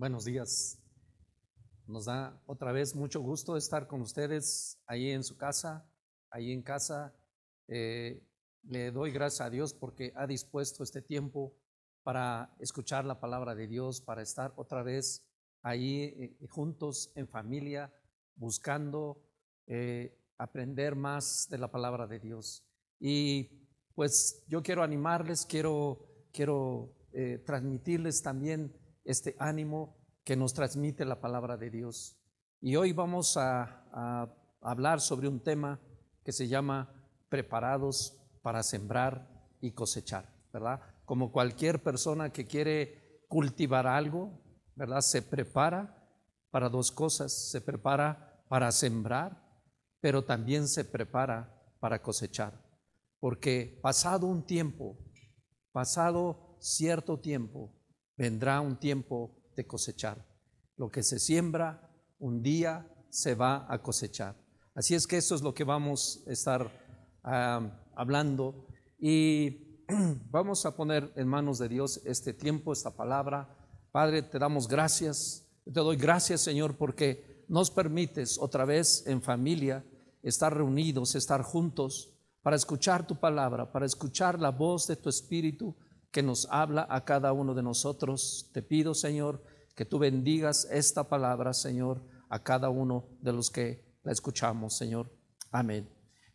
Buenos días. Nos da otra vez mucho gusto estar con ustedes ahí en su casa, ahí en casa. Eh, le doy gracias a Dios porque ha dispuesto este tiempo para escuchar la palabra de Dios, para estar otra vez ahí eh, juntos en familia, buscando eh, aprender más de la palabra de Dios. Y pues yo quiero animarles, quiero, quiero transmitirles también este ánimo que nos transmite la palabra de Dios. Y hoy vamos a, hablar sobre un tema que se llama preparados para sembrar y cosechar, ¿verdad? Como cualquier persona que quiere cultivar algo, ¿verdad? Se prepara para dos cosas, se prepara para sembrar, pero también se prepara para cosechar. Porque pasado un tiempo, pasado cierto tiempo, vendrá un tiempo de cosechar. Lo que se siembra, un día se va a cosechar. Así es que eso es lo que vamos a estar hablando y vamos a poner en manos de Dios este tiempo, esta palabra. Padre, te damos gracias, te doy gracias Señor porque nos permites otra vez en familia estar reunidos, estar juntos para escuchar tu palabra, para escuchar la voz de tu Espíritu que nos habla a cada uno de nosotros. Te pido, Señor, que tú bendigas esta palabra, Señor, a cada uno de los que la escuchamos, Señor. Amén.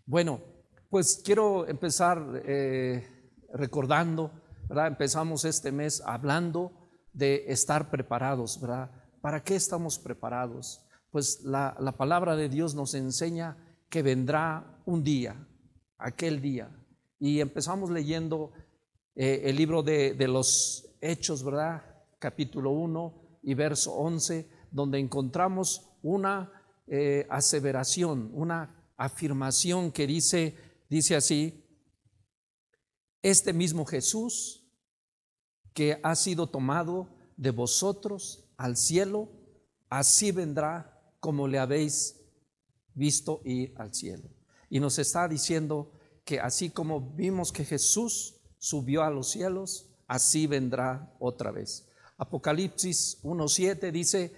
Bueno, pues quiero empezar eh, recordando, ¿verdad? Empezamos este mes hablando de estar preparados, ¿verdad? ¿Para qué estamos preparados? Pues la, la palabra de Dios nos enseña que vendrá un día, aquel día. Y empezamos leyendo eh, el libro de, los Hechos, ¿verdad? Capítulo 1 y verso 11, donde encontramos una eh, aseveración, una afirmación que dice, dice así, este mismo Jesús que ha sido tomado de vosotros al cielo, así vendrá como le habéis visto ir al cielo. Y nos está diciendo que así como vimos que Jesús subió a los cielos, así vendrá otra vez. Apocalipsis 1.7 dice,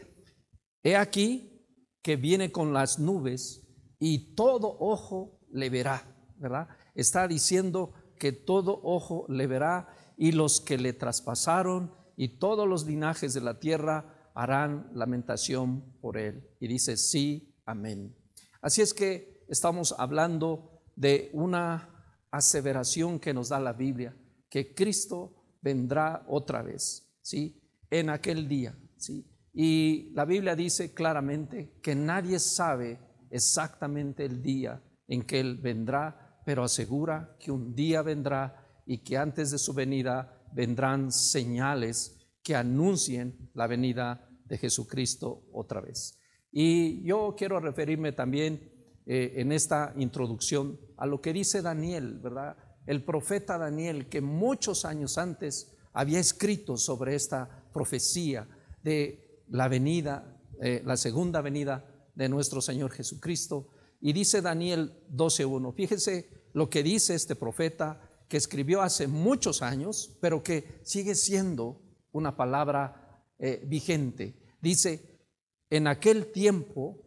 he aquí que viene con las nubes y todo ojo le verá, ¿verdad? Está diciendo que todo ojo le verá y los que le traspasaron y todos los linajes de la tierra harán lamentación por él. Y dice, sí, amén. Así es que estamos hablando de una aseveración que nos da la Biblia, que Cristo vendrá otra vez, ¿sí? En aquel día, ¿sí? Y la Biblia dice claramente que nadie sabe exactamente el día en que Él vendrá, pero asegura que un día vendrá y que antes de su venida vendrán señales que anuncien la venida de Jesucristo otra vez. Y yo quiero referirme también eh, en esta introducción a lo que dice Daniel, ¿verdad? El profeta Daniel, que muchos años antes había escrito sobre esta profecía de la venida, eh, la segunda venida de nuestro Señor Jesucristo. Y dice Daniel 12.1, fíjese lo que dice este profeta que escribió hace muchos años, pero que sigue siendo una palabra eh, vigente. Dice, en aquel tiempo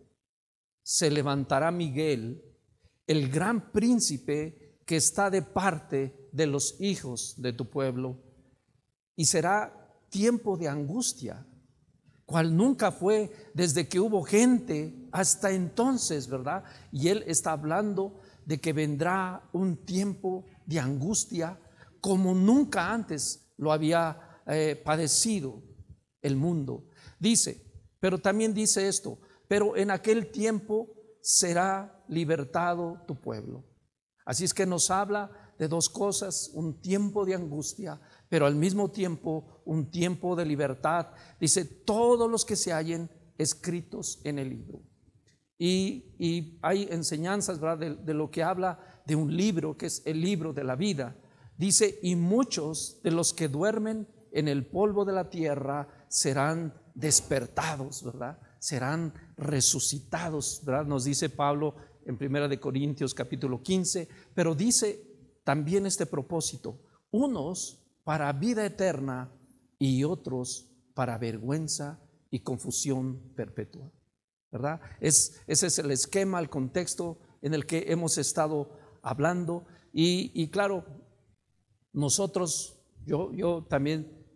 se levantará Miguel, el gran príncipe que está de parte de los hijos de tu pueblo, y será tiempo de angustia, cual nunca fue desde que hubo gente hasta entonces, ¿verdad? Y él está hablando de que vendrá un tiempo de angustia como nunca antes lo había eh, padecido el mundo. Dice, pero también dice esto, pero en aquel tiempo será libertado tu pueblo. Así es que nos habla de dos cosas, un tiempo de angustia, pero al mismo tiempo un tiempo de libertad. Dice, todos los que se hallen escritos en el libro. Y, hay enseñanzas ¿verdad? de lo que habla de un libro, que es el libro de la vida. Dice, y muchos de los que duermen en el polvo de la tierra serán despertados, ¿verdad? Serán resucitados. Nos dice Pablo en Primera de Corintios capítulo 15, pero dice también este propósito, unos para vida eterna y otros para vergüenza y confusión perpetua. ¿Verdad? Es, ese es el esquema, el contexto en el que hemos estado hablando. Y, claro, nosotros, yo, yo también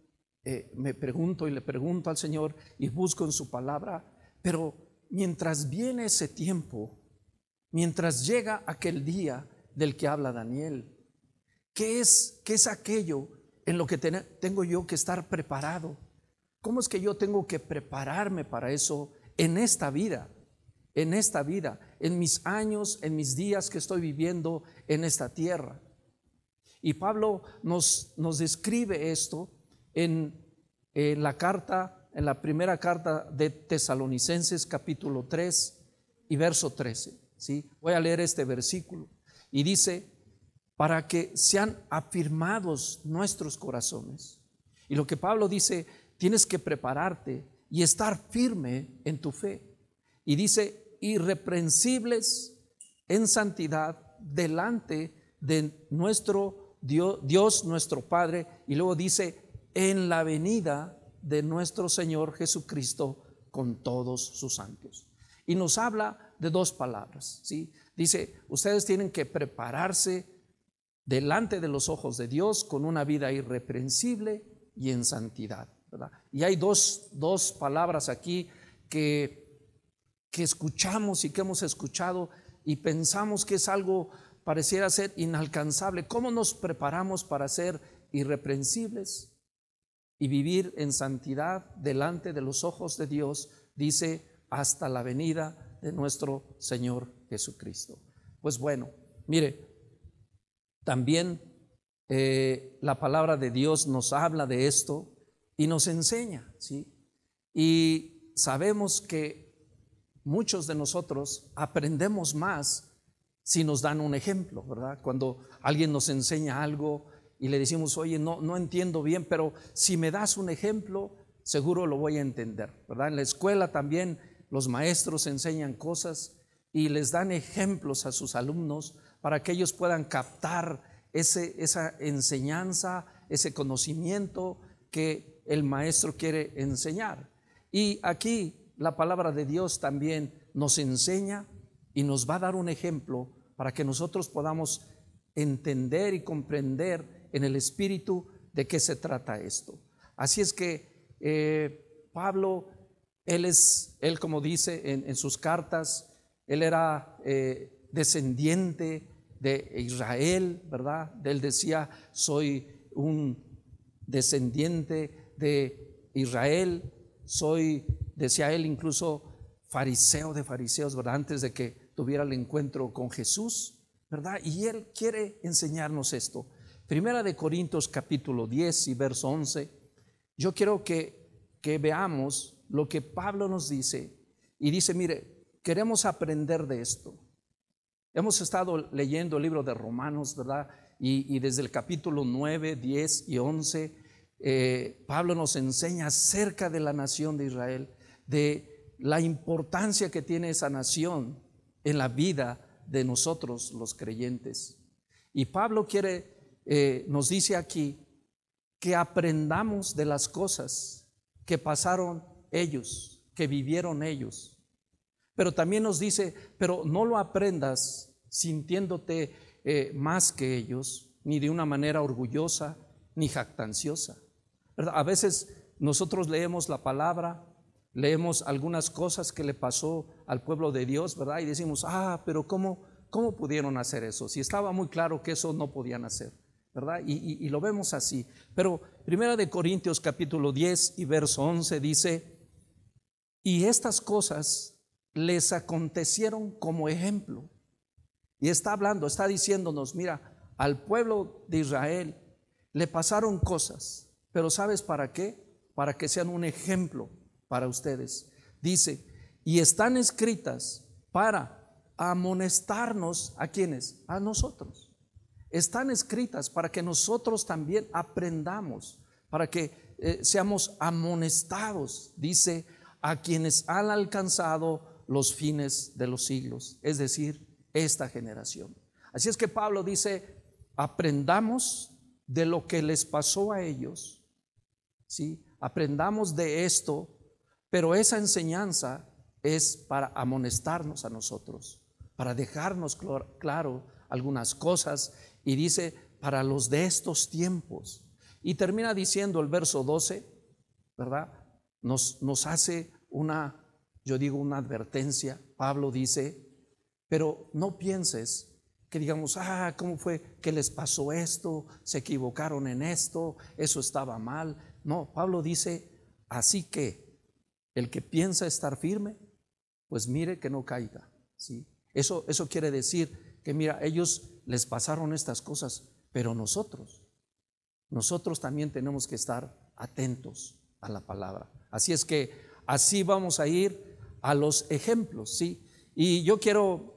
eh, me pregunto y le pregunto al Señor y busco en su palabra, pero mientras viene ese tiempo, mientras llega aquel día del que habla Daniel, ¿qué es, qué es aquello en lo que tengo yo que estar preparado? ¿Cómo es que yo tengo que prepararme para eso en esta vida? En esta vida, en mis años, en mis días que estoy viviendo en esta tierra. Y Pablo nos, nos describe esto en, la carta, en la primera carta de Tesalonicenses capítulo 3 y verso 13. ¿sí? Voy a leer este versículo. Y dice, para que sean afirmados nuestros corazones. Y lo que Pablo dice, tienes que prepararte y estar firme en tu fe. Y dice, irreprensibles en santidad delante de nuestro Dios, Dios, nuestro Padre. Y luego dice, en la venida de nuestro Señor Jesucristo con todos sus santos. Y nos habla de dos palabras, ¿sí? Dice, ustedes tienen que prepararse delante de los ojos de Dios con una vida irreprensible y en santidad. Y hay dos, dos palabras aquí que, que escuchamos y que hemos escuchado y pensamos que es algo pareciera ser inalcanzable. ¿Cómo nos preparamos para ser irreprensibles y vivir en santidad delante de los ojos de Dios? Dice, hasta la venida de nuestro Señor Jesucristo. Pues bueno, mire, también eh, la palabra de Dios nos habla de esto y nos enseña, ¿sí? Y sabemos que muchos de nosotros aprendemos más si nos dan un ejemplo, ¿verdad? Cuando alguien nos enseña algo y le decimos, oye, no, no entiendo bien, pero si me das un ejemplo, seguro lo voy a entender, ¿verdad? En la escuela también los maestros enseñan cosas y les dan ejemplos a sus alumnos para que ellos puedan captar ese, esa enseñanza, ese conocimiento que el maestro quiere enseñar. Y aquí la palabra de Dios también nos enseña y nos va a dar un ejemplo para que nosotros podamos entender y comprender en el espíritu de qué se trata esto. Así es que eh, Pablo, él es, él como dice en, sus cartas, él era eh, descendiente de Israel, ¿verdad? Él decía, soy un descendiente de Israel, soy, decía él incluso, fariseo de fariseos, ¿verdad? Antes de que tuviera el encuentro con Jesús, ¿verdad? Y él quiere enseñarnos esto. Primera de Corintios capítulo 10 y verso 11. Yo quiero que, que veamos lo que Pablo nos dice. Y dice, mire, queremos aprender de esto. Hemos estado leyendo el libro de Romanos, ¿verdad? Y, desde el capítulo 9, 10 y 11, eh, Pablo nos enseña acerca de la nación de Israel, de la importancia que tiene esa nación en la vida de nosotros los creyentes. Y Pablo quiere, eh, nos dice aquí, que aprendamos de las cosas que pasaron ellos, que vivieron ellos. Pero también nos dice, pero no lo aprendas sintiéndote eh, más que ellos, ni de una manera orgullosa, ni jactanciosa. A veces nosotros leemos la palabra, leemos algunas cosas que le pasó al pueblo de Dios, ¿verdad? Y decimos, ah, pero ¿cómo, cómo pudieron hacer eso? Si estaba muy claro que eso no podían hacer, ¿verdad? Y, lo vemos así. Pero Primera de Corintios capítulo 10 y verso 11 dice, y estas cosas les acontecieron como ejemplo. Y está hablando, está diciéndonos, mira, al pueblo de Israel le pasaron cosas, pero ¿sabes para qué? Para que sean un ejemplo para ustedes. Dice, y están escritas para amonestarnos a quienes, a nosotros. Están escritas para que nosotros también aprendamos, para que eh, seamos amonestados, dice, a quienes han alcanzado los fines de los siglos, es decir, esta generación. Así es que Pablo dice, aprendamos de lo que les pasó a ellos, ¿sí? Aprendamos de esto, Pero esa enseñanza es para amonestarnos a nosotros, para dejarnos claro algunas cosas y dice, para los de estos tiempos. Y termina diciendo el verso 12, ¿verdad? Nos, nos hace una, yo digo, una advertencia. Pablo dice, pero no pienses que digamos, ah, ¿cómo fue que les pasó esto? Se equivocaron en esto, eso estaba mal. No, Pablo dice, así que el que piensa estar firme, pues mire que no caiga. ¿sí? Eso, eso quiere decir que, mira, ellos les pasaron estas cosas, pero nosotros, nosotros también tenemos que estar atentos a la palabra. Así es que así vamos a ir a los ejemplos, ¿sí? Y yo quiero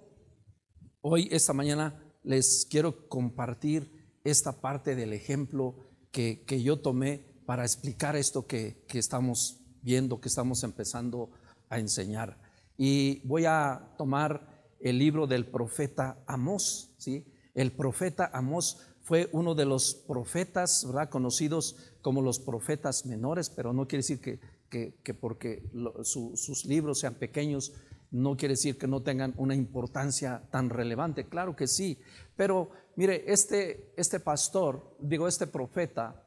Hoy, esta mañana, les quiero compartir esta parte del ejemplo que, yo tomé para explicar esto que, estamos viendo, que estamos empezando a enseñar. Y voy a tomar el libro del profeta Amós. ¿sí? El profeta Amós fue uno de los profetas ¿verdad? conocidos como los profetas menores, pero no quiere decir que, que, porque sus libros sean pequeños no quiere decir que no tengan una importancia tan relevante, claro que sí, pero mire, este, este pastor, digo, este profeta,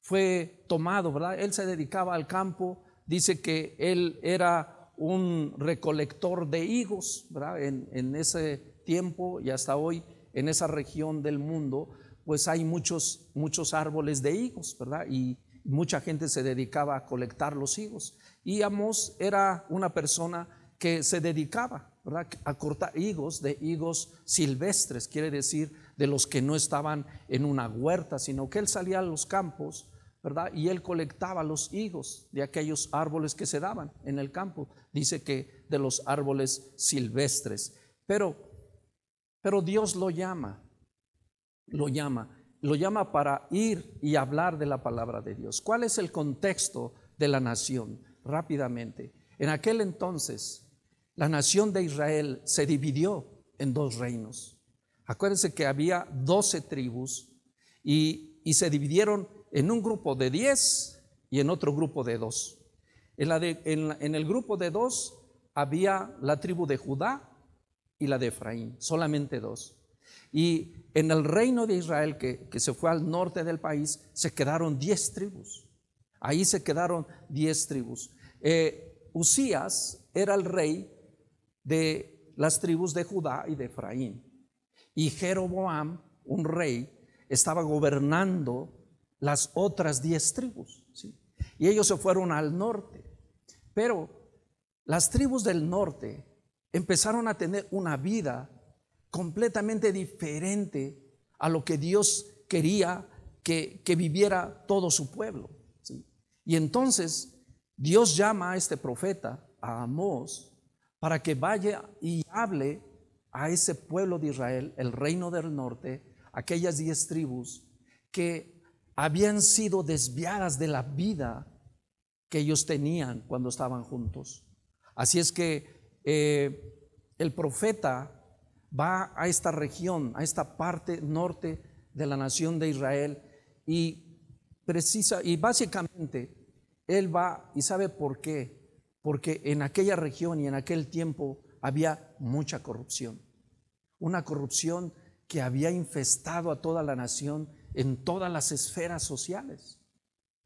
fue tomado, ¿verdad? Él se dedicaba al campo, dice que él era un recolector de higos, ¿verdad? En, en ese tiempo y hasta hoy, en esa región del mundo, pues hay muchos, muchos árboles de higos, ¿verdad? Y mucha gente se dedicaba a colectar los higos. Y Amos era una persona que se dedicaba a cortar higos de higos silvestres, quiere decir de los que no estaban en una huerta, sino que él salía a los campos, ¿verdad? Y él colectaba los higos de aquellos árboles que se daban en el campo. Dice que de los árboles silvestres. Pero, pero Dios lo llama, lo llama, lo llama para ir y hablar de la palabra de Dios. ¿Cuál es el contexto de la nación? Rápidamente. En aquel entonces, la nación de Israel se dividió en dos reinos. Acuérdense que había doce tribus y, se dividieron en un grupo de diez y en otro grupo de dos. En, en, el grupo de dos había la tribu de Judá y la de Efraín, solamente dos. Y en el reino de Israel, que, se fue al norte del país, se quedaron diez tribus. Ahí se quedaron diez tribus. Eh, Usías era el rey de las tribus de Judá y de Efraín. Y Jeroboam, un rey, estaba gobernando las otras diez tribus. Y ellos se fueron al norte. Pero las tribus del norte empezaron a tener una vida completamente diferente a lo que Dios quería que, viviera todo su pueblo. Y entonces Dios llama a este profeta, a Amós, para que vaya y hable a ese pueblo de Israel, el reino del norte, aquellas diez tribus que habían sido desviadas de la vida que ellos tenían cuando estaban juntos. Así es que eh, el profeta va a esta región, a esta parte norte de la nación de Israel y precisa y básicamente él va y sabe por qué porque en aquella región y en aquel tiempo había mucha corrupción. Una corrupción que había infestado a toda la nación en todas las esferas sociales.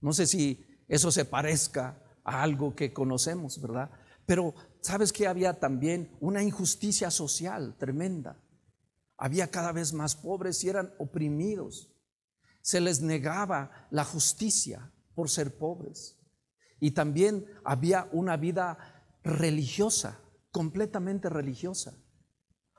No sé si eso se parezca a algo que conocemos, ¿verdad? Pero sabes que había también una injusticia social tremenda. Había cada vez más pobres y eran oprimidos. Se les negaba la justicia por ser pobres. Y también había una vida religiosa, completamente religiosa.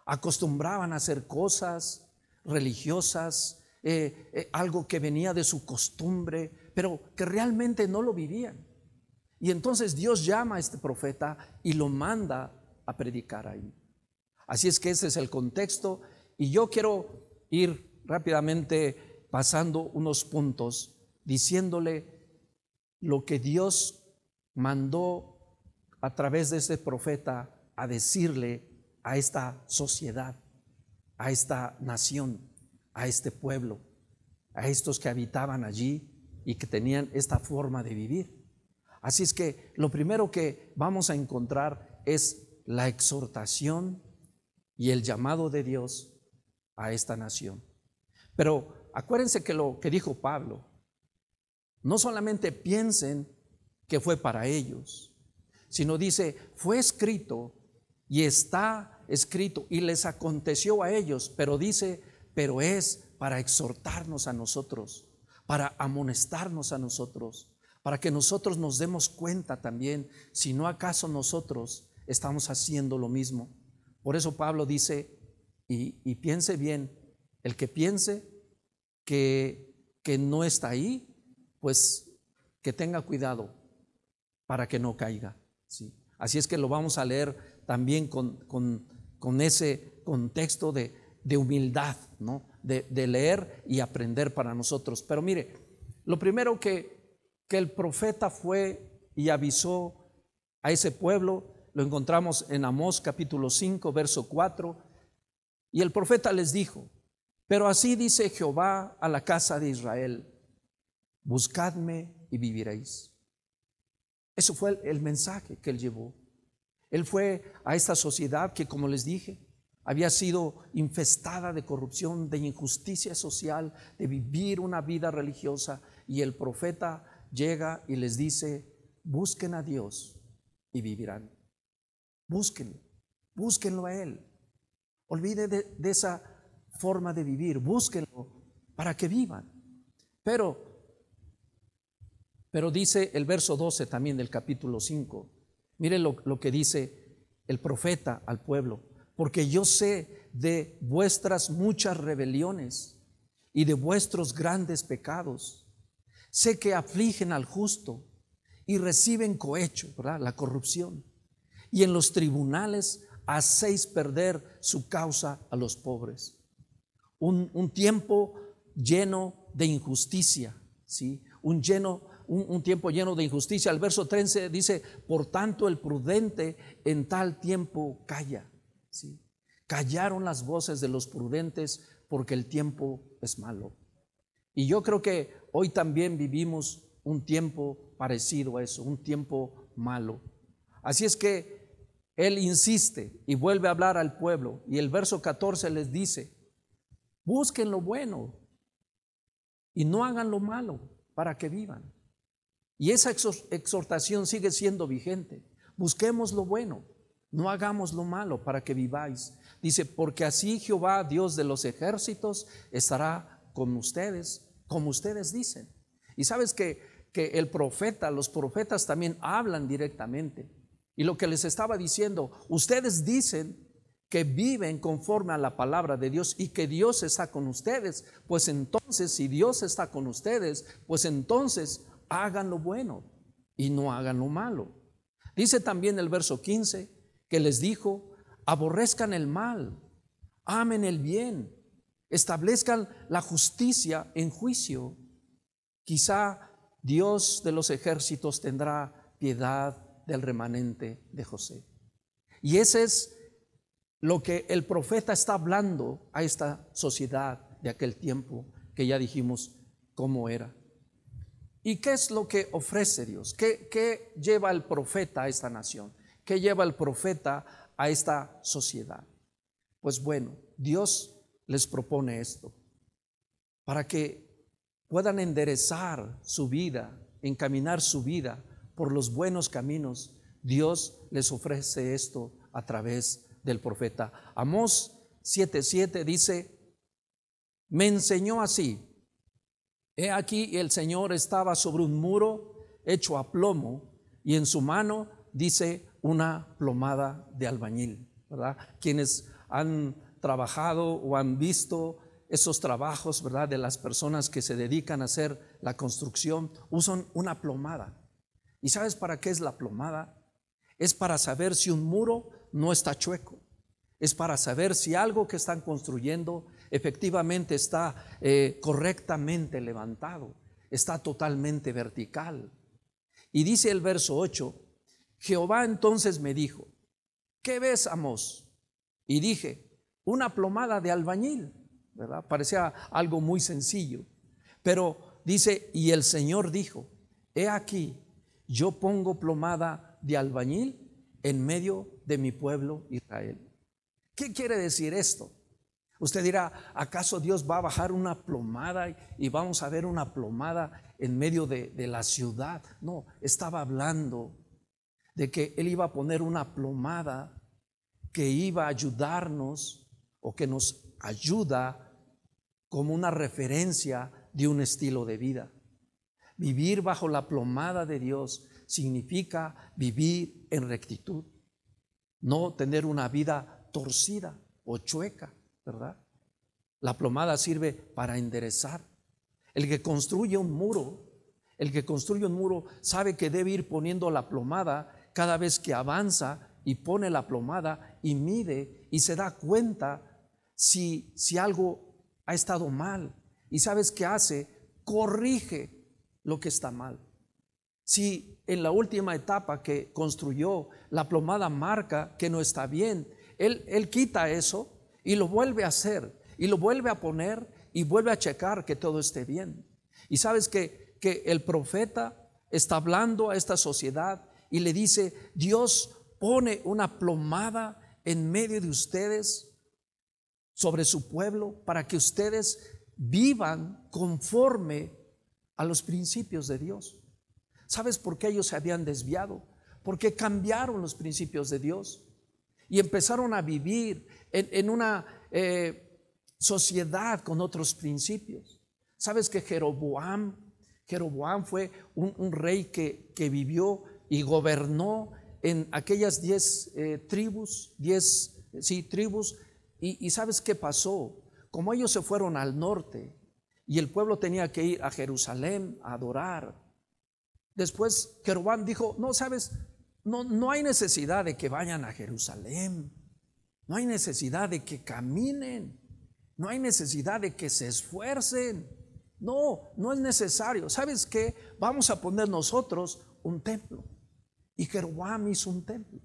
Acostumbraban a hacer cosas religiosas, eh, eh, algo que venía de su costumbre, pero que realmente no lo vivían. Y entonces Dios llama a este profeta y lo manda a predicar ahí. Así es que ese es el contexto y yo quiero ir rápidamente pasando unos puntos diciéndole lo que Dios mandó a través de ese profeta a decirle a esta sociedad, a esta nación, a este pueblo, a estos que habitaban allí y que tenían esta forma de vivir. Así es que lo primero que vamos a encontrar es la exhortación y el llamado de Dios a esta nación. Pero acuérdense que lo que dijo Pablo, no solamente piensen que fue para ellos, sino dice, fue escrito y está escrito y les aconteció a ellos, pero dice, pero es para exhortarnos a nosotros, para amonestarnos a nosotros, para que nosotros nos demos cuenta también si no acaso nosotros estamos haciendo lo mismo. Por eso Pablo dice, y, piense bien, el que piense que, que no está ahí, pues que tenga cuidado para que no caiga. ¿sí? Así es que lo vamos a leer también con, con, ese contexto de, de humildad, ¿no? De, de, leer y aprender para nosotros. Pero mire, lo primero que, que el profeta fue y avisó a ese pueblo, lo encontramos en Amós capítulo 5, verso 4, y el profeta les dijo, pero así dice Jehová a la casa de Israel, buscadme y viviréis. Eso fue el, mensaje que él llevó. Él fue a esta sociedad que, como les dije, había sido infestada de corrupción, de injusticia social, de vivir una vida religiosa. Y el profeta llega y les dice, busquen a Dios y vivirán. Búsquenlo, búsquenlo a Él. Olvide de, esa forma de vivir, búsquenlo para que vivan. Pero pero dice el verso 12 también del capítulo 5. Mire lo, lo que dice el profeta al pueblo. Porque yo sé de vuestras muchas rebeliones y de vuestros grandes pecados. Sé que afligen al justo y reciben cohecho, ¿verdad? La corrupción. Y en los tribunales hacéis perder su causa a los pobres. Un, un tiempo lleno de injusticia, ¿sí? Un lleno un, tiempo lleno de injusticia. El verso 13 dice, por tanto el prudente en tal tiempo calla. ¿Sí? Callaron las voces de los prudentes porque el tiempo es malo. Y yo creo que hoy también vivimos un tiempo parecido a eso, un tiempo malo. Así es que él insiste y vuelve a hablar al pueblo y el verso 14 les dice, busquen lo bueno y no hagan lo malo para que vivan. Y esa exhortación sigue siendo vigente. Busquemos lo bueno, no hagamos lo malo para que viváis. Dice, porque así Jehová, Dios de los ejércitos, estará con ustedes, como ustedes dicen. Y sabes que, que el profeta, los profetas también hablan directamente. Y lo que les estaba diciendo, ustedes dicen que viven conforme a la palabra de Dios y que Dios está con ustedes, pues entonces si Dios está con ustedes, pues entonces hagan lo bueno y no hagan lo malo. Dice también el verso 15 que les dijo, aborrezcan el mal, amen el bien, establezcan la justicia en juicio. Quizá Dios de los ejércitos tendrá piedad del remanente de José. Y ese es lo que el profeta está hablando a esta sociedad de aquel tiempo que ya dijimos cómo era. ¿Y qué es lo que ofrece Dios? ¿Qué, lleva el profeta a esta nación? ¿Qué lleva el profeta a esta sociedad? Pues bueno, Dios les propone esto para que puedan enderezar su vida, encaminar su vida por los buenos caminos. Dios les ofrece esto a través del profeta. Amós 7:7 dice, me enseñó así, He aquí el Señor estaba sobre un muro hecho a plomo y en su mano dice una plomada de albañil, ¿verdad? Quienes han trabajado o han visto esos trabajos, ¿verdad? De las personas que se dedican a hacer la construcción, usan una plomada. ¿Y sabes para qué es la plomada? Es para saber si un muro no está chueco. Es para saber si algo que están construyendo efectivamente está eh, correctamente levantado, está totalmente vertical. Y dice el verso 8, Jehová entonces me dijo, ¿qué ves, Amos? Y dije, una plomada de albañil, ¿verdad? Parecía algo muy sencillo. Pero dice, y el Señor dijo, he aquí, yo pongo plomada de albañil en medio de mi pueblo Israel. ¿Qué quiere decir esto? Usted dirá, ¿acaso Dios va a bajar una plomada y vamos a ver una plomada en medio de, de, la ciudad? No, estaba hablando de que Él iba a poner una plomada que iba a ayudarnos o que nos ayuda como una referencia de un estilo de vida. Vivir bajo la plomada de Dios significa vivir en rectitud, no tener una vida torcida o chueca, ¿verdad? La plomada sirve para enderezar. El que construye un muro, el que construye un muro sabe que debe ir poniendo la plomada cada vez que avanza y pone la plomada y mide y se da cuenta si, si algo ha estado mal. ¿Y sabes qué hace? Corrige lo que está mal. Si en la última etapa que construyó la plomada marca que no está bien, él, él quita eso y lo vuelve a hacer y lo vuelve a poner y vuelve a checar que todo esté bien. Y sabes que, que el profeta está hablando a esta sociedad y le dice, Dios pone una plomada en medio de ustedes sobre su pueblo para que ustedes vivan conforme a los principios de Dios. ¿Sabes por qué ellos se habían desviado? Porque cambiaron los principios de Dios y empezaron a vivir en, una eh, sociedad con otros principios. ¿Sabes que Jeroboam, Jeroboam fue un, rey que, que, vivió y gobernó en aquellas diez eh, tribus, diez, sí, tribus, y, ¿sabes qué pasó? Como ellos se fueron al norte, y el pueblo tenía que ir a Jerusalén a adorar. Después Jeroboam dijo, no, sabes, no, no hay necesidad de que vayan a Jerusalén, no hay necesidad de que caminen, no hay necesidad de que se esfuercen. No, no es necesario. ¿Sabes qué? Vamos a poner nosotros un templo. Y Jeroboam hizo un templo.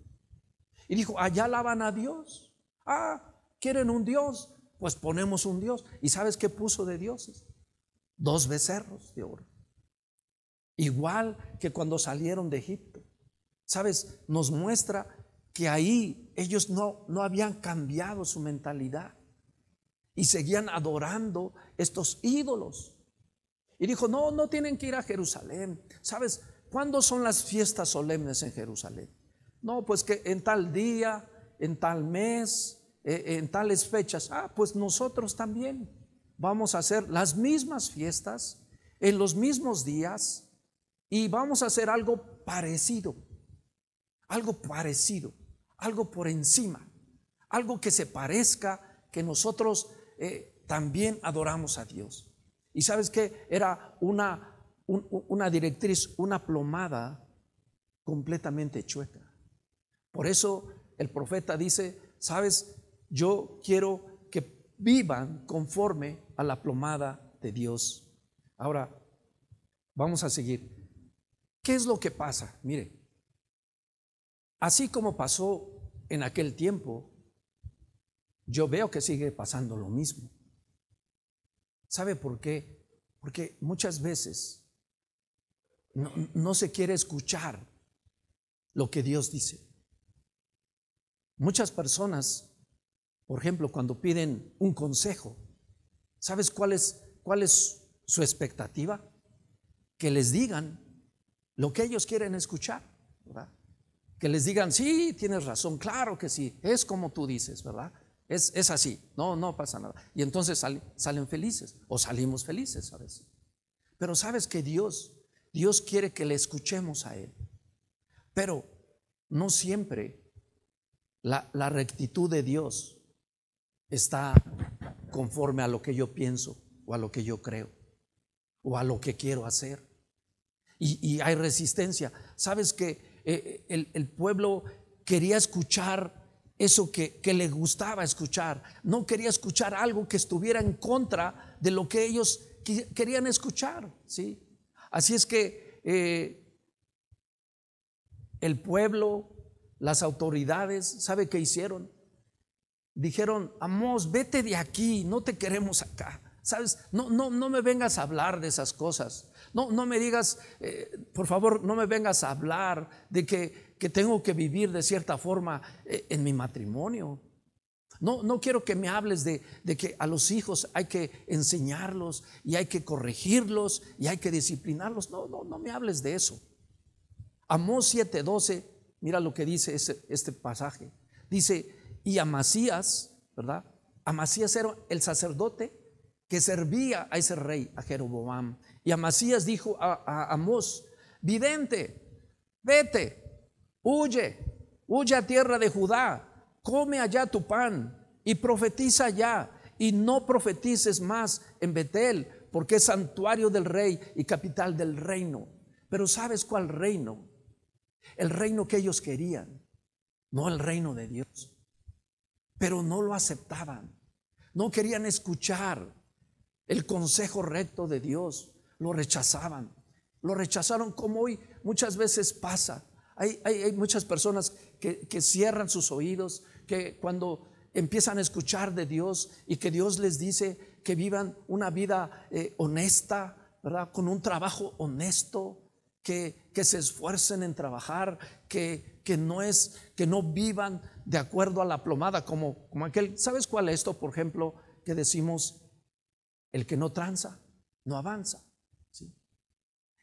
Y dijo, allá alaban a Dios. Ah, quieren un Dios. Pues ponemos un Dios. ¿Y sabes qué puso de dioses? dos becerros de oro. Igual que cuando salieron de Egipto. ¿Sabes? Nos muestra que ahí ellos no, no habían cambiado su mentalidad y seguían adorando estos ídolos. Y dijo, no, no tienen que ir a Jerusalén. ¿Sabes? ¿Cuándo son las fiestas solemnes en Jerusalén? No, pues que en tal día, en tal mes, en tales fechas. Ah, pues nosotros también vamos a hacer las mismas fiestas en los mismos días y vamos a hacer algo parecido, algo parecido, algo por encima, algo que se parezca que nosotros eh, también adoramos a Dios. Y sabes que era una, una directriz, una plomada completamente chueca. Por eso el profeta dice, sabes, yo quiero vivan conforme a la plomada de Dios. Ahora, vamos a seguir. ¿Qué es lo que pasa? Mire, así como pasó en aquel tiempo, yo veo que sigue pasando lo mismo. ¿Sabe por qué? Porque muchas veces no, se quiere escuchar lo que Dios dice. Muchas personas por ejemplo, cuando piden un consejo, ¿sabes cuál es, cuál es su expectativa? Que les digan lo que ellos quieren escuchar, ¿verdad? Que les digan, sí, tienes razón, claro que sí, es como tú dices, ¿verdad? Es, es así, no, no pasa nada. Y entonces salen felices o salimos felices a veces. Pero sabes que Dios, Dios quiere que le escuchemos a Él. Pero no siempre la, la rectitud de Dios está conforme a lo que yo pienso o a lo que yo creo o a lo que quiero hacer. Y, hay resistencia. Sabes que eh, el, pueblo quería escuchar eso que, le gustaba escuchar. No quería escuchar algo que estuviera en contra de lo que ellos querían escuchar. ¿sí? Así es que eh, el pueblo, las autoridades, ¿sabe qué hicieron? Dijeron, Amos, vete de aquí, no te queremos acá. ¿Sabes? No, no, no me vengas a hablar de esas cosas. No, no me digas, eh, por favor, no me vengas a hablar de que, que tengo que vivir de cierta forma eh, en mi matrimonio. No, no quiero que me hables de, de, que a los hijos hay que enseñarlos y hay que corregirlos y hay que disciplinarlos. No, no, no me hables de eso. Amós 7:12, mira lo que dice este, este pasaje. Dice, y Amasías, ¿verdad? Amasías era el sacerdote que servía a ese rey, a Jeroboam. Y Amasías dijo a, a vidente, vete, huye, huye a tierra de Judá, come allá tu pan y profetiza allá y no profetices más en Betel, porque es santuario del rey y capital del reino. Pero ¿sabes cuál reino? El reino que ellos querían, no el reino de Dios. Pero no lo aceptaban, no querían escuchar el consejo recto de Dios, lo rechazaban. Lo rechazaron como hoy muchas veces pasa. Hay, hay, muchas personas que, que, cierran sus oídos, que cuando empiezan a escuchar de Dios y que Dios les dice que vivan una vida eh, honesta, ¿verdad? Con un trabajo honesto, que, que se esfuercen en trabajar, que, que, no es, que no vivan de acuerdo a la plomada, como, como aquel, ¿sabes cuál es esto? Por ejemplo, que decimos, el que no tranza, no avanza. ¿sí?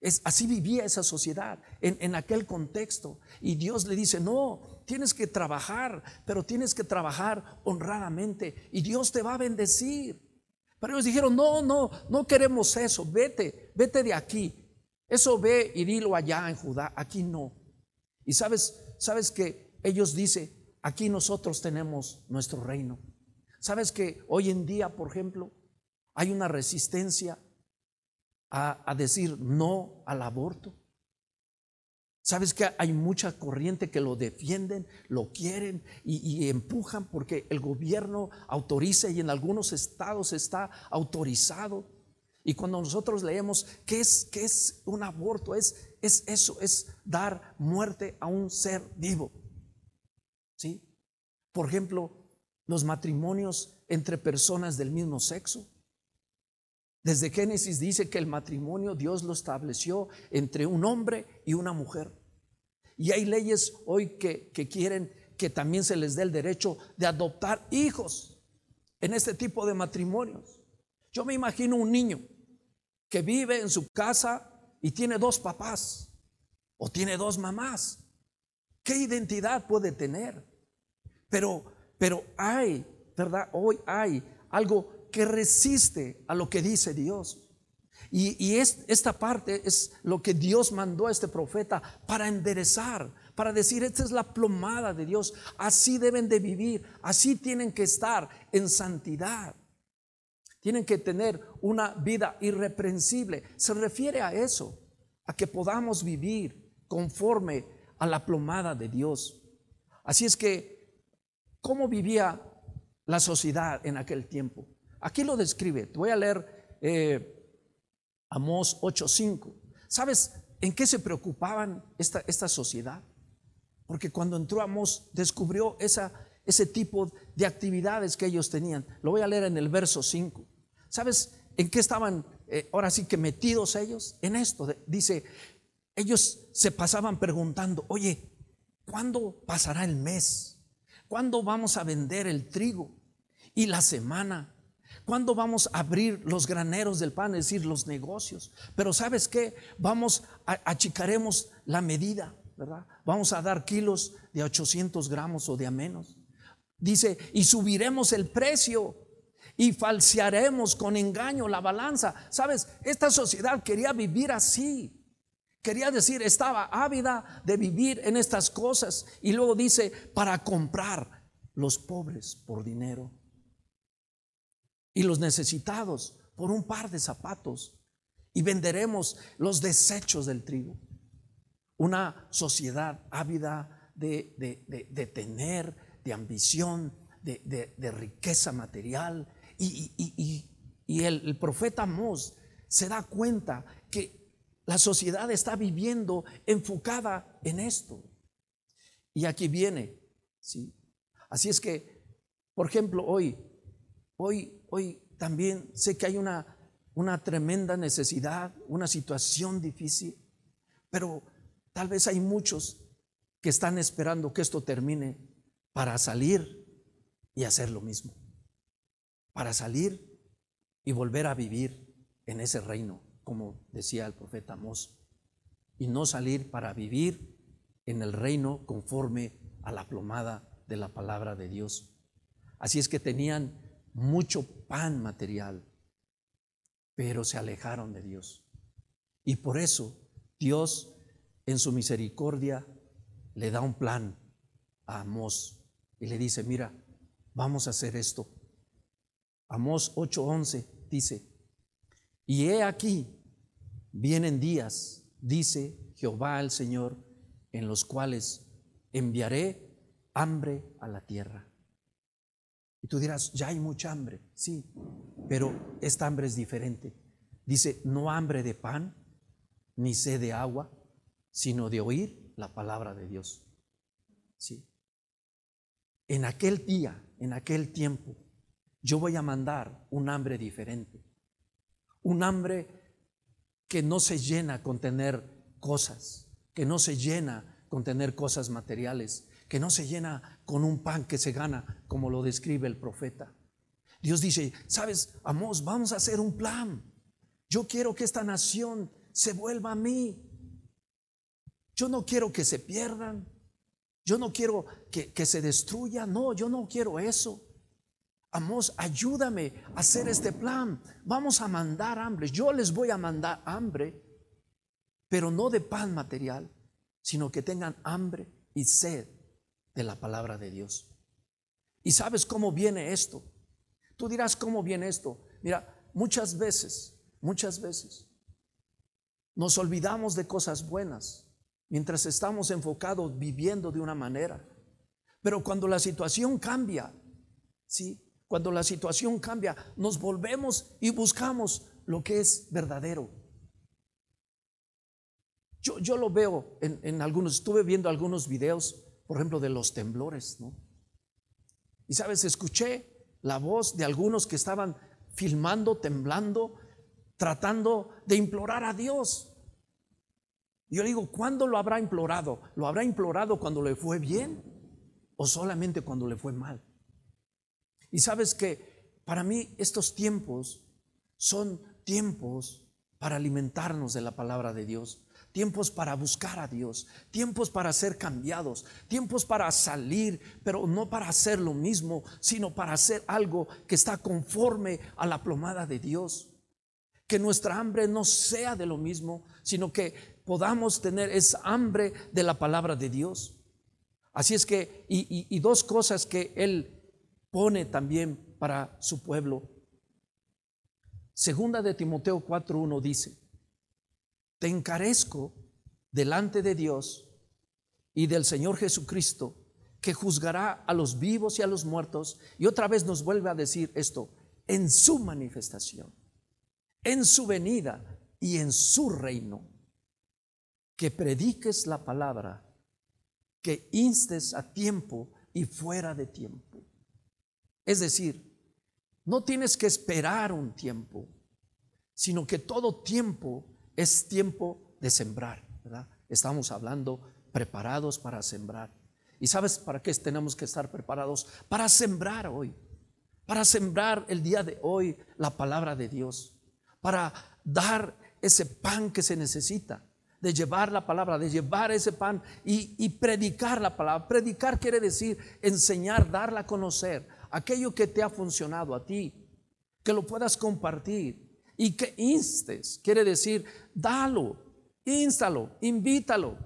Es, así vivía esa sociedad en, en, aquel contexto. Y Dios le dice, no, tienes que trabajar, pero tienes que trabajar honradamente y Dios te va a bendecir. Pero ellos dijeron, no, no, no queremos eso, vete, vete de aquí. Eso ve y dilo allá en Judá, aquí no. Y sabes, sabes que ellos dicen, aquí nosotros tenemos nuestro reino. Sabes que hoy en día, por ejemplo, hay una resistencia a, decir no al aborto. Sabes que hay mucha corriente que lo defienden, lo quieren y, empujan porque el gobierno autoriza y en algunos estados está autorizado. Y cuando nosotros leemos qué es, qué es un aborto, es, es eso, es dar muerte a un ser vivo. ¿Sí? Por ejemplo, los matrimonios entre personas del mismo sexo. Desde Génesis dice que el matrimonio Dios lo estableció entre un hombre y una mujer. Y hay leyes hoy que, quieren que también se les dé el derecho de adoptar hijos en este tipo de matrimonios. Yo me imagino un niño que vive en su casa y tiene dos papás o tiene dos mamás. ¿Qué identidad puede tener? Pero, pero hay, ¿verdad? Hoy hay algo que resiste a lo que dice Dios. Y, es, esta parte es lo que Dios mandó a este profeta para enderezar, para decir, esta es la plomada de Dios, así deben de vivir, así tienen que estar en santidad. Tienen que tener una vida irreprensible. Se refiere a eso, a que podamos vivir conforme a la plomada de Dios. Así es que, ¿cómo vivía la sociedad en aquel tiempo? Aquí lo describe. Te voy a leer eh, Amós 8:5. ¿Sabes en qué se preocupaban esta, esta sociedad? Porque cuando entró Amós descubrió esa, ese tipo de actividades que ellos tenían. Lo voy a leer en el verso 5. ¿Sabes en qué estaban eh, ahora sí que metidos ellos? En esto. dice, ellos se pasaban preguntando, oye, ¿cuándo pasará el mes? ¿Cuándo vamos a vender el trigo? Y la semana ¿Cuándo vamos a abrir los graneros del pan, es decir, los negocios? Pero ¿sabes qué? Vamos, a, achicaremos la medida, ¿verdad? Vamos a dar kilos de 800 gramos o de a menos. Dice, y subiremos el precio y falsearemos con engaño la balanza. ¿Sabes? Esta sociedad quería vivir así. Quería decir, estaba ávida de vivir en estas cosas. Y luego dice, para comprar los pobres por dinero y los necesitados por un par de zapatos y venderemos los desechos del trigo. Una sociedad ávida de, de, tener, de ambición, de, riqueza material. Y, el, profeta Mos se da cuenta que la sociedad está viviendo enfocada en esto. Y aquí viene, ¿sí? Así es que, por ejemplo, hoy, hoy Hoy también sé que hay una, una tremenda necesidad, una situación difícil, pero tal vez hay muchos que están esperando que esto termine para salir y hacer lo mismo, para salir y volver a vivir en ese reino, como decía el profeta Amós, y no salir para vivir en el reino conforme a la plomada de la palabra de Dios. Así es que tenían mucho pan material, pero se alejaron de Dios. Y por eso Dios en su misericordia le da un plan a Amós y le dice, mira, vamos a hacer esto. Amós 8:11 dice, y he aquí, vienen días, dice Jehová el Señor, en los cuales enviaré hambre a la tierra. Y tú dirás, ya hay mucha hambre, sí, pero esta hambre es diferente. Dice, no hambre de pan, ni sed de agua, sino de oír la palabra de Dios. Sí. En aquel día, en aquel tiempo, yo voy a mandar un hambre diferente. Un hambre que no se llena con tener cosas, que no se llena con tener cosas materiales, que no se llena con un pan que se gana, como lo describe el profeta. Dios dice, sabes, Amos, vamos a hacer un plan. Yo quiero que esta nación se vuelva a mí. Yo no quiero que se pierdan. Yo no quiero que, que se destruya. No, yo no quiero eso. Ayúdame a hacer este plan. Vamos a mandar hambre. Yo les voy a mandar hambre, pero no de pan material, sino que tengan hambre y sed de la palabra de Dios. ¿Y sabes cómo viene esto? Tú dirás, ¿cómo viene esto? Mira, muchas veces, muchas veces, nos olvidamos de cosas buenas mientras estamos enfocados viviendo de una manera. Pero cuando la situación cambia, ¿sí? Cuando la situación cambia, nos volvemos y buscamos lo que es verdadero. Yo, yo lo veo en, en algunos, estuve viendo algunos videos por ejemplo, de los temblores, ¿no? Y sabes, escuché la voz de algunos que estaban filmando, temblando, tratando de implorar a Dios. Yo digo, ¿cuándo lo habrá implorado? ¿Lo habrá implorado cuando le fue bien o solamente cuando le fue mal? Y sabes que para mí estos tiempos son tiempos para alimentarnos de la palabra de Dios tiempos para buscar a Dios, tiempos para ser cambiados, tiempos para salir, pero no para hacer lo mismo, sino para hacer algo que está conforme a la plomada de Dios. Que nuestra hambre no sea de lo mismo, sino que podamos tener esa hambre de la palabra de Dios. Así es que, y, y dos cosas que Él pone también para su pueblo. Segunda de Timoteo 4.1 dice, te encarezco delante de Dios y del Señor Jesucristo, que juzgará a los vivos y a los muertos. Y otra vez nos vuelve a decir esto, en su manifestación, en su venida y en su reino. Que prediques la palabra, que instes a tiempo y fuera de tiempo. Es decir, no tienes que esperar un tiempo, sino que todo tiempo es tiempo de sembrar. Estamos hablando preparados para sembrar. ¿Y sabes para qué tenemos que estar preparados? Para sembrar hoy, para sembrar el día de hoy la palabra de Dios, para dar ese pan que se necesita, de llevar la palabra, de llevar ese pan y, y predicar la palabra. Predicar quiere decir enseñar, darla a conocer, aquello que te ha funcionado a ti, que lo puedas compartir, y que instes, quiere decir, dalo, instalo, invítalo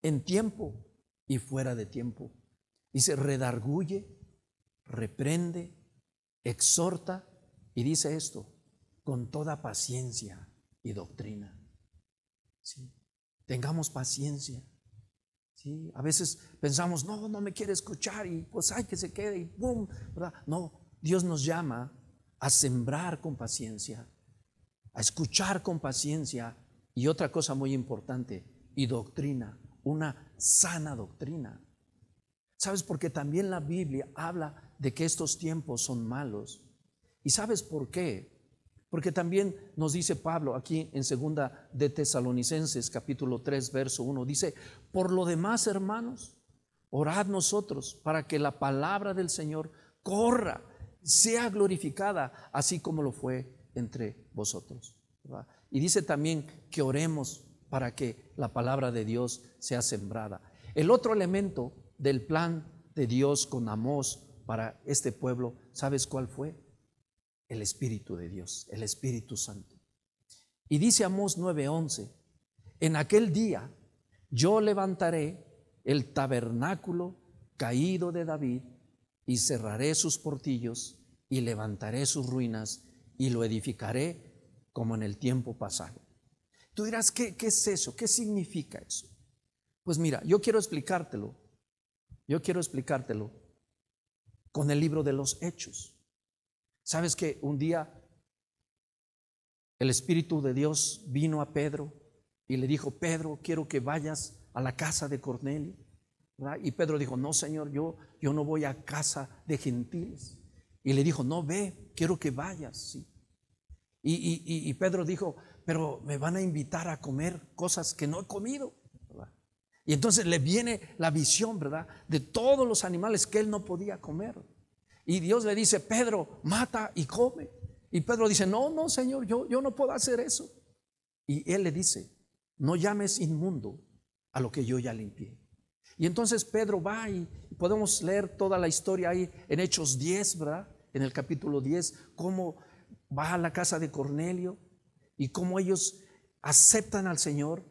en tiempo y fuera de tiempo. Dice, redarguye, reprende, exhorta y dice esto, con toda paciencia y doctrina. Tengamos paciencia. ¿Sí? A veces pensamos, no, no me quiere escuchar y pues hay que se quede y boom, ¿verdad? No, Dios nos llama a sembrar con paciencia, a escuchar con paciencia y otra cosa muy importante, y doctrina, una sana doctrina. ¿Sabes? Porque también la Biblia habla de que estos tiempos son malos ¿Y sabes por qué? Porque también nos dice Pablo aquí en segunda de Tesalonicenses capítulo 3 verso 1 dice, "Por lo demás, hermanos, orad nosotros para que la palabra del Señor corra, sea glorificada, así como lo fue entre vosotros." Y dice también que oremos para que la palabra de Dios sea sembrada. El otro elemento del plan de Dios con Amós para este pueblo, ¿sabes cuál fue? El Espíritu de Dios, el Espíritu Santo. Y dice Amós 9:11, en aquel día yo levantaré el tabernáculo caído de David y cerraré sus portillos y levantaré sus ruinas y lo edificaré como en el tiempo pasado. Tú dirás, ¿qué, ¿qué, es eso? ¿Qué significa eso? Pues mira, yo quiero explicártelo. Yo quiero explicártelo con el libro de los hechos. ¿Sabes que un día el Espíritu de Dios vino a Pedro y le dijo, Pedro, quiero que vayas a la casa de Cornelio? Y Pedro dijo, no, Señor, yo, yo no voy a casa de gentiles. Y le dijo, no, ve, quiero que vayas. Sí. Y, y, Pedro dijo, pero me van a invitar a comer cosas que no he comido. Y entonces le viene la visión, ¿verdad? De todos los animales que él no podía comer. Y Dios le dice, Pedro, mata y come. Y Pedro dice, no, no, Señor, yo, yo no puedo hacer eso. Y él le dice, no llames inmundo a lo que yo ya limpié. Y entonces Pedro va y podemos leer toda la historia ahí en Hechos 10, ¿verdad? En el capítulo 10, cómo va a la casa de Cornelio y cómo ellos aceptan al Señor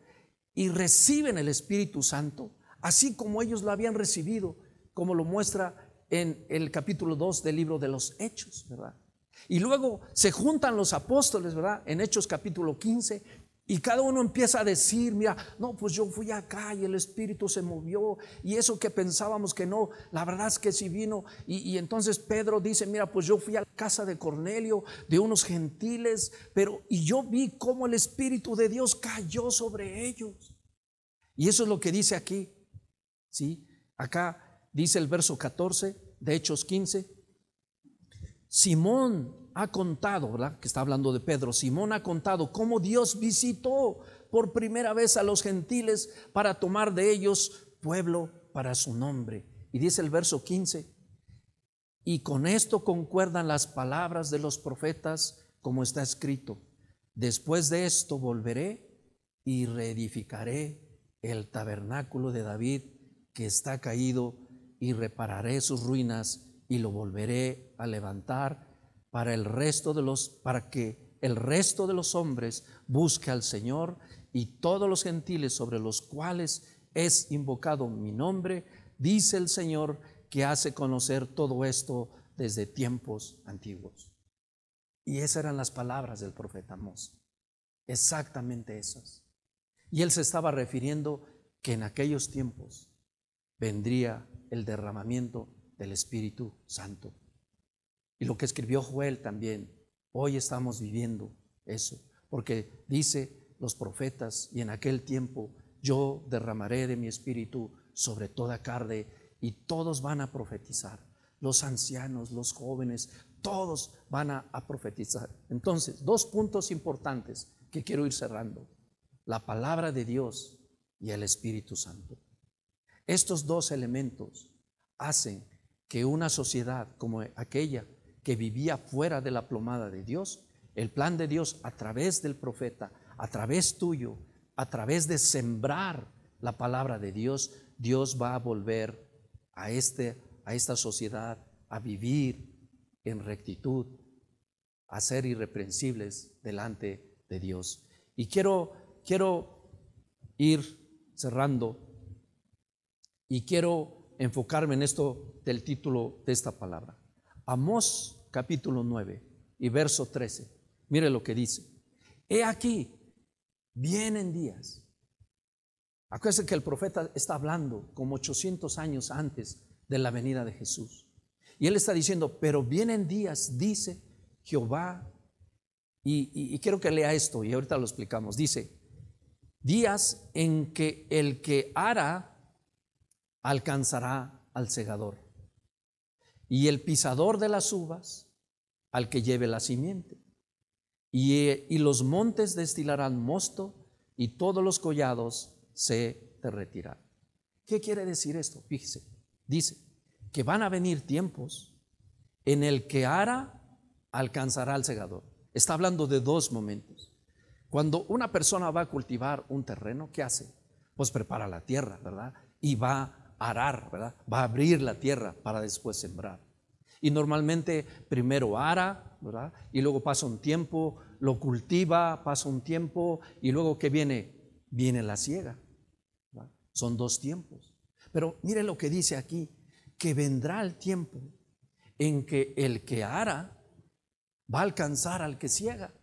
y reciben el Espíritu Santo, así como ellos lo habían recibido, como lo muestra en el capítulo 2 del libro de los Hechos, ¿verdad? Y luego se juntan los apóstoles, ¿verdad? En Hechos capítulo 15 y cada uno empieza a decir, mira, no, pues yo fui acá y el Espíritu se movió y eso que pensábamos que no, la verdad es que sí vino. Y, entonces Pedro dice, mira, pues yo fui a casa de Cornelio, de unos gentiles, pero y yo vi cómo el Espíritu de Dios cayó sobre ellos. Y eso es lo que dice aquí, ¿sí? Acá dice el verso 14 de Hechos 15, Simón ha contado, ¿verdad? Que está hablando de Pedro. Simón ha contado cómo Dios visitó por primera vez a los gentiles para tomar de ellos pueblo para su nombre. Y dice el verso 15, y con esto concuerdan las palabras de los profetas como está escrito. Después de esto volveré y reedificaré el tabernáculo de David que está caído y repararé sus ruinas y lo volveré a levantar para el resto de los para que el resto de los hombres busque al Señor y todos los gentiles sobre los cuales es invocado mi nombre, dice el Señor que hace conocer todo esto desde tiempos antiguos. Y esas eran las palabras del profeta Amós. Exactamente esas. Y él se estaba refiriendo que en aquellos tiempos vendría el derramamiento del Espíritu Santo. Y lo que escribió Joel también, hoy estamos viviendo eso, porque dice los profetas, y en aquel tiempo yo derramaré de mi espíritu sobre toda carne y todos van a profetizar, los ancianos, los jóvenes, todos van a, a profetizar. Entonces, dos puntos importantes que quiero ir cerrando, la palabra de Dios y el Espíritu Santo. Estos dos elementos hacen que una sociedad como aquella que vivía fuera de la plomada de Dios, el plan de Dios a través del profeta, a través tuyo, a través de sembrar la palabra de Dios, Dios va a volver a, este, a esta sociedad a vivir en rectitud, a ser irreprensibles delante de Dios. Y quiero, quiero ir cerrando y quiero enfocarme en esto del título de esta palabra. Amos capítulo 9 y verso 13. Mire lo que dice. He aquí, vienen días. Acuérdense que el profeta está hablando como 800 años antes de la venida de Jesús. Y él está diciendo, pero vienen días, dice Jehová, y, quiero que lea esto y ahorita lo explicamos. Dice, días en que el que hará alcanzará al segador y el pisador de las uvas al que lleve la simiente. Y, y los montes destilarán mosto y todos los collados se derretirán. ¿Qué quiere decir esto? Fíjese, dice que van a venir tiempos en el que ara alcanzará al segador. Está hablando de dos momentos. Cuando una persona va a cultivar un terreno, ¿qué hace? Pues prepara la tierra, ¿verdad? Y va a arar, ¿verdad? Va a abrir la tierra para después sembrar. Y normalmente primero ara, ¿verdad? Y luego pasa un tiempo, lo cultiva, pasa un tiempo, y luego ¿qué viene? Viene la siega. Son dos tiempos. Pero mire lo que dice aquí, que vendrá el tiempo en que el que ara va a alcanzar al que ciega.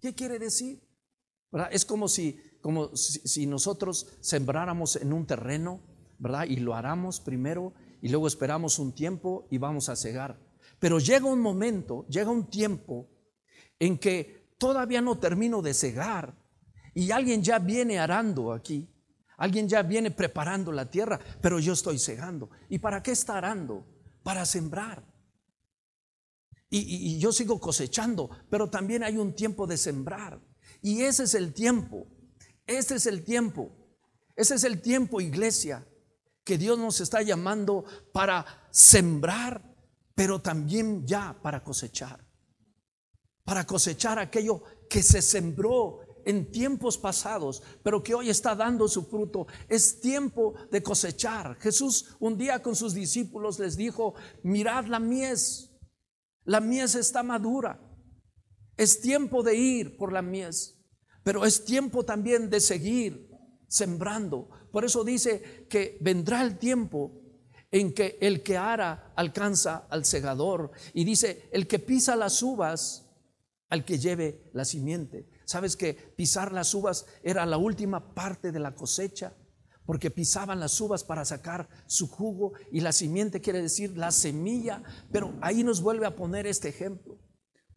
¿Qué quiere decir? Es como si, como si, nosotros sembráramos en un terreno, ¿verdad? Y lo aramos primero y luego esperamos un tiempo y vamos a cegar. Pero llega un momento, llega un tiempo en que todavía no termino de cegar y alguien ya viene arando aquí. Alguien ya viene preparando la tierra, pero yo estoy cegando. ¿Y para qué está arando? Para sembrar. Y, yo sigo cosechando, pero también hay un tiempo de sembrar. Y ese es el tiempo, ese es el tiempo, ese es el tiempo, iglesia, que Dios nos está llamando para sembrar, pero también ya para cosechar. Para cosechar aquello que se sembró en tiempos pasados, pero que hoy está dando su fruto. Es tiempo de cosechar. Jesús un día con sus discípulos les dijo, mirad la mies la mies está madura. Es tiempo de ir por la mies, pero es tiempo también de seguir sembrando. Por eso dice que vendrá el tiempo en que el que ara alcanza al segador y dice, el que pisa las uvas al que lleve la simiente. ¿Sabes que pisar las uvas era la última parte de la cosecha? porque pisaban las uvas para sacar su jugo y la simiente quiere decir la semilla, pero ahí nos vuelve a poner este ejemplo.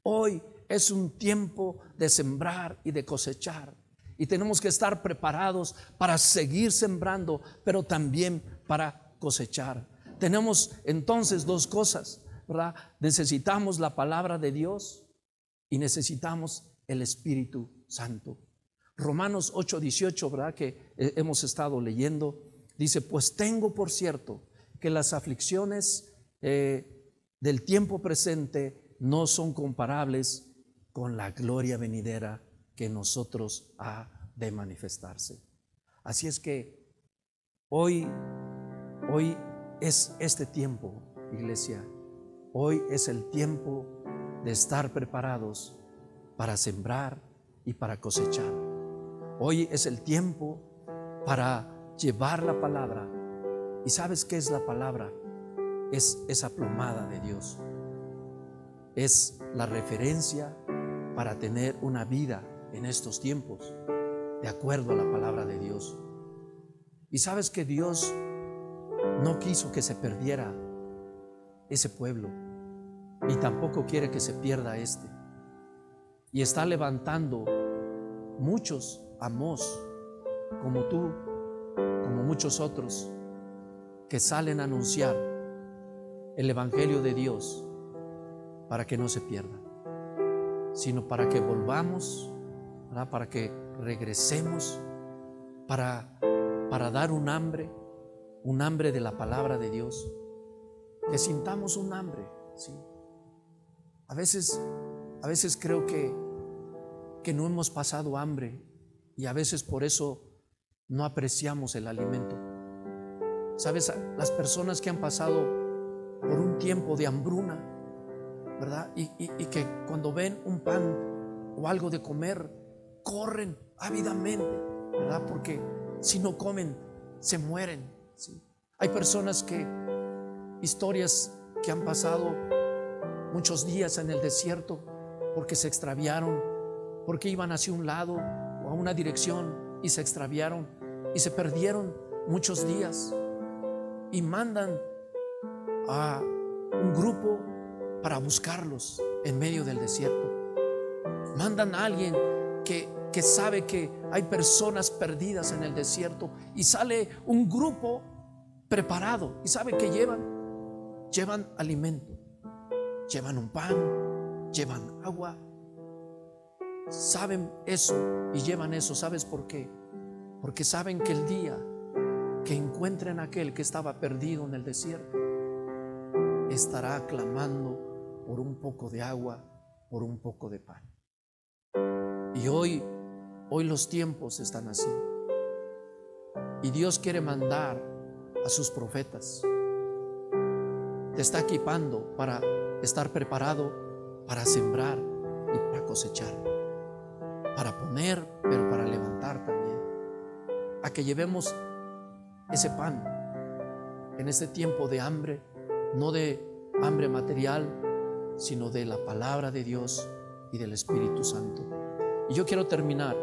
Hoy es un tiempo de sembrar y de cosechar y tenemos que estar preparados para seguir sembrando, pero también para cosechar. Tenemos entonces dos cosas, ¿verdad? Necesitamos la palabra de Dios y necesitamos el Espíritu Santo. Romanos 8, 18, ¿verdad? Que eh, hemos estado leyendo, dice, pues tengo por cierto que las aflicciones eh, del tiempo presente no son comparables con la gloria venidera que nosotros ha de manifestarse. Así es que hoy, hoy es este tiempo, iglesia. Hoy es el tiempo de estar preparados para sembrar y para cosechar. Hoy es el tiempo para llevar la palabra. ¿Y sabes qué es la palabra? Es esa plomada de Dios. Es la referencia para tener una vida en estos tiempos, de acuerdo a la palabra de Dios. Y sabes que Dios no quiso que se perdiera ese pueblo, y tampoco quiere que se pierda este. Y está levantando muchos Amos, como tú, como muchos otros, que salen a anunciar el Evangelio de Dios para que no se pierda, sino para que volvamos, para que regresemos, para, para dar un hambre, un hambre de la palabra de Dios, que sintamos un hambre. ¿sí? A veces, a veces creo que, que no hemos pasado hambre y a veces por eso no apreciamos el alimento. Sabes, las personas que han pasado por un tiempo de hambruna, ¿verdad? Y, que cuando ven un pan o algo de comer, corren ávidamente, ¿verdad? Porque si no comen, se mueren. Hay personas que, historias que han pasado muchos días en el desierto porque se extraviaron, porque iban hacia un lado a una dirección y se extraviaron y se perdieron muchos días y mandan a un grupo para buscarlos en medio del desierto. Mandan a alguien que, que sabe que hay personas perdidas en el desierto y sale un grupo preparado y sabe que llevan, llevan alimento, llevan un pan, llevan agua, saben eso y llevan eso. ¿Sabes por qué? Porque saben que el día que encuentren a aquel que estaba perdido en el desierto, estará clamando por un poco de agua, por un poco de pan. Y hoy, hoy los tiempos están así. Y Dios quiere mandar a sus profetas. Te está equipando para estar preparado para sembrar y para cosechar. Para poner, pero para levantar también. A que llevemos ese pan en este tiempo de hambre, no de hambre material, sino de la palabra de Dios y del Espíritu Santo. Y yo quiero terminar.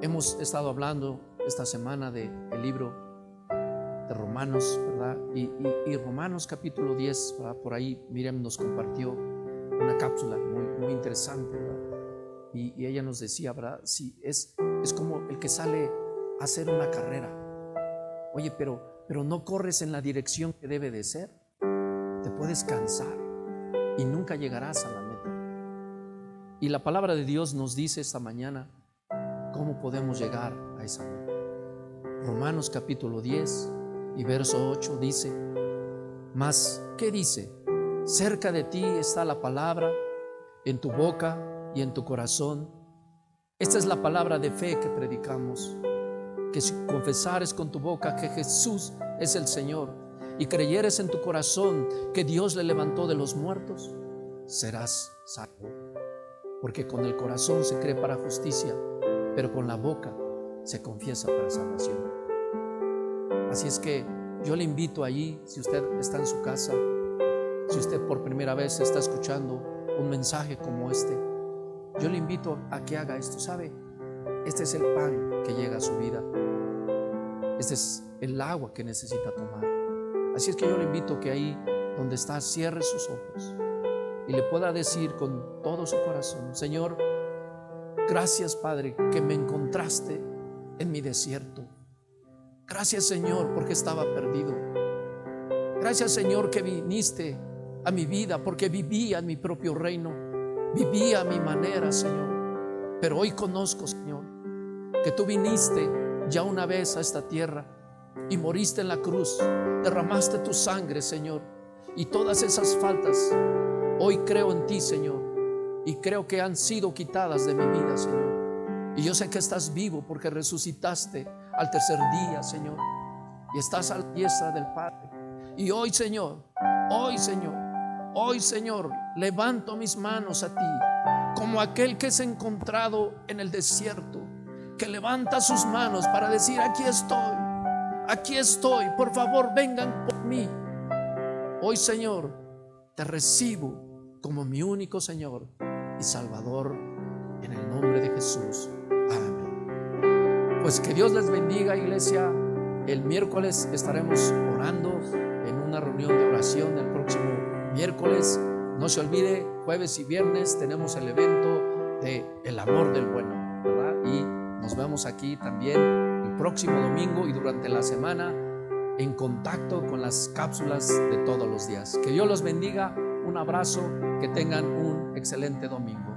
Hemos estado hablando esta semana del libro de Romanos, ¿verdad? Y, Romanos capítulo 10, por ahí Miriam nos compartió una cápsula muy, muy interesante, ¿verdad? Y, ella nos decía, ¿verdad? Sí, es, es como el que sale a hacer una carrera. Oye, pero, pero no corres en la dirección que debe de ser. Te puedes cansar y nunca llegarás a la meta. Y la palabra de Dios nos dice esta mañana cómo podemos llegar a esa meta. Romanos capítulo 10 y verso 8 dice, mas, ¿qué dice? Cerca de ti está la palabra, en tu boca y en tu corazón. Esta es la palabra de fe que predicamos, que si confesares con tu boca que Jesús es el Señor y creyeres en tu corazón que Dios le levantó de los muertos, serás salvo. Porque con el corazón se cree para justicia, pero con la boca se confiesa para salvación. Así es que yo le invito allí, si usted está en su casa, si usted por primera vez está escuchando un mensaje como este, yo le invito a que haga esto. ¿Sabe? Este es el pan que llega a su vida. Este es el agua que necesita tomar. Así es que yo le invito que ahí donde está cierre sus ojos y le pueda decir con todo su corazón, Señor, gracias Padre que me encontraste en mi desierto. Gracias Señor porque estaba perdido. Gracias Señor que viniste a mi vida porque vivía en mi propio reino. Vivía a mi manera, Señor. Pero hoy conozco, Señor, que tú viniste ya una vez a esta tierra y moriste en la cruz. Derramaste tu sangre, Señor. Y todas esas faltas, hoy creo en ti, Señor. Y creo que han sido quitadas de mi vida, Señor. Y yo sé que estás vivo porque resucitaste al tercer día, Señor. Y estás a la diestra del Padre. Y hoy, Señor, hoy, Señor, hoy, Señor, levanto mis manos a ti como aquel que es encontrado en el desierto, que levanta sus manos para decir, aquí estoy, aquí estoy, por favor, vengan por mí. Hoy, Señor, te recibo como mi único Señor y Salvador en el nombre de Jesús. Pues que Dios les bendiga, iglesia. El miércoles estaremos orando en una reunión de oración el próximo miércoles. No se olvide, jueves y viernes tenemos el evento de El amor del bueno. Y nos vemos aquí también el próximo domingo y durante la semana en contacto con las cápsulas de todos los días. Que Dios los bendiga, un abrazo, que tengan un excelente domingo.